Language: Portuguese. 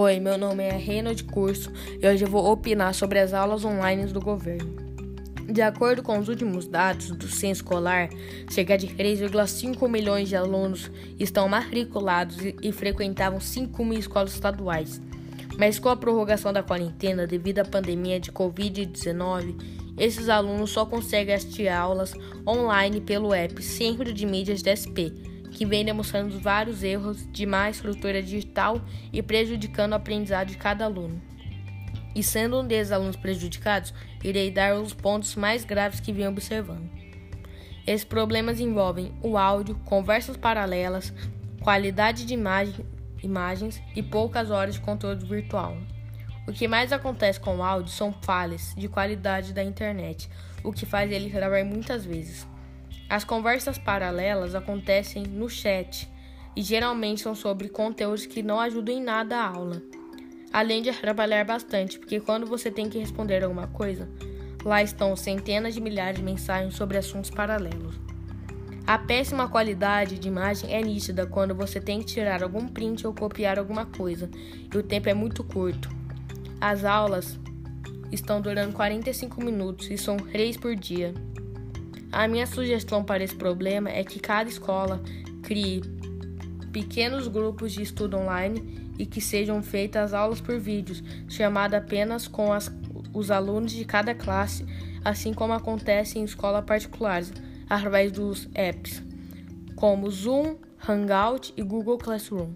Oi, meu nome é Reino de Curso e hoje eu vou opinar sobre as aulas online do governo. De acordo com os últimos dados do censo escolar, cerca de 3,5 milhões de alunos estão matriculados e frequentavam 5 mil escolas estaduais. Mas com a prorrogação da quarentena devido à pandemia de Covid-19, esses alunos só conseguem assistir aulas online pelo app Centro de Mídias DSP que vem demonstrando vários erros de má estrutura digital e prejudicando o aprendizado de cada aluno. E sendo um desses alunos prejudicados, irei dar os pontos mais graves que venho observando. Esses problemas envolvem o áudio, conversas paralelas, qualidade de imagem, imagens e poucas horas de conteúdo virtual. O que mais acontece com o áudio são falhas de qualidade da internet, o que faz ele travar muitas vezes. As conversas paralelas acontecem no chat e geralmente são sobre conteúdos que não ajudam em nada a aula. Além de atrapalhar bastante, porque quando você tem que responder alguma coisa, lá estão centenas de milhares de mensagens sobre assuntos paralelos. A péssima qualidade de imagem é nítida quando você tem que tirar algum print ou copiar alguma coisa, e o tempo é muito curto. As aulas estão durando 45 minutos e são 3 por dia. A minha sugestão para esse problema é que cada escola crie pequenos grupos de estudo online e que sejam feitas aulas por vídeos, chamada apenas com as, os alunos de cada classe, assim como acontece em escolas particulares, através dos apps como Zoom, Hangout e Google Classroom.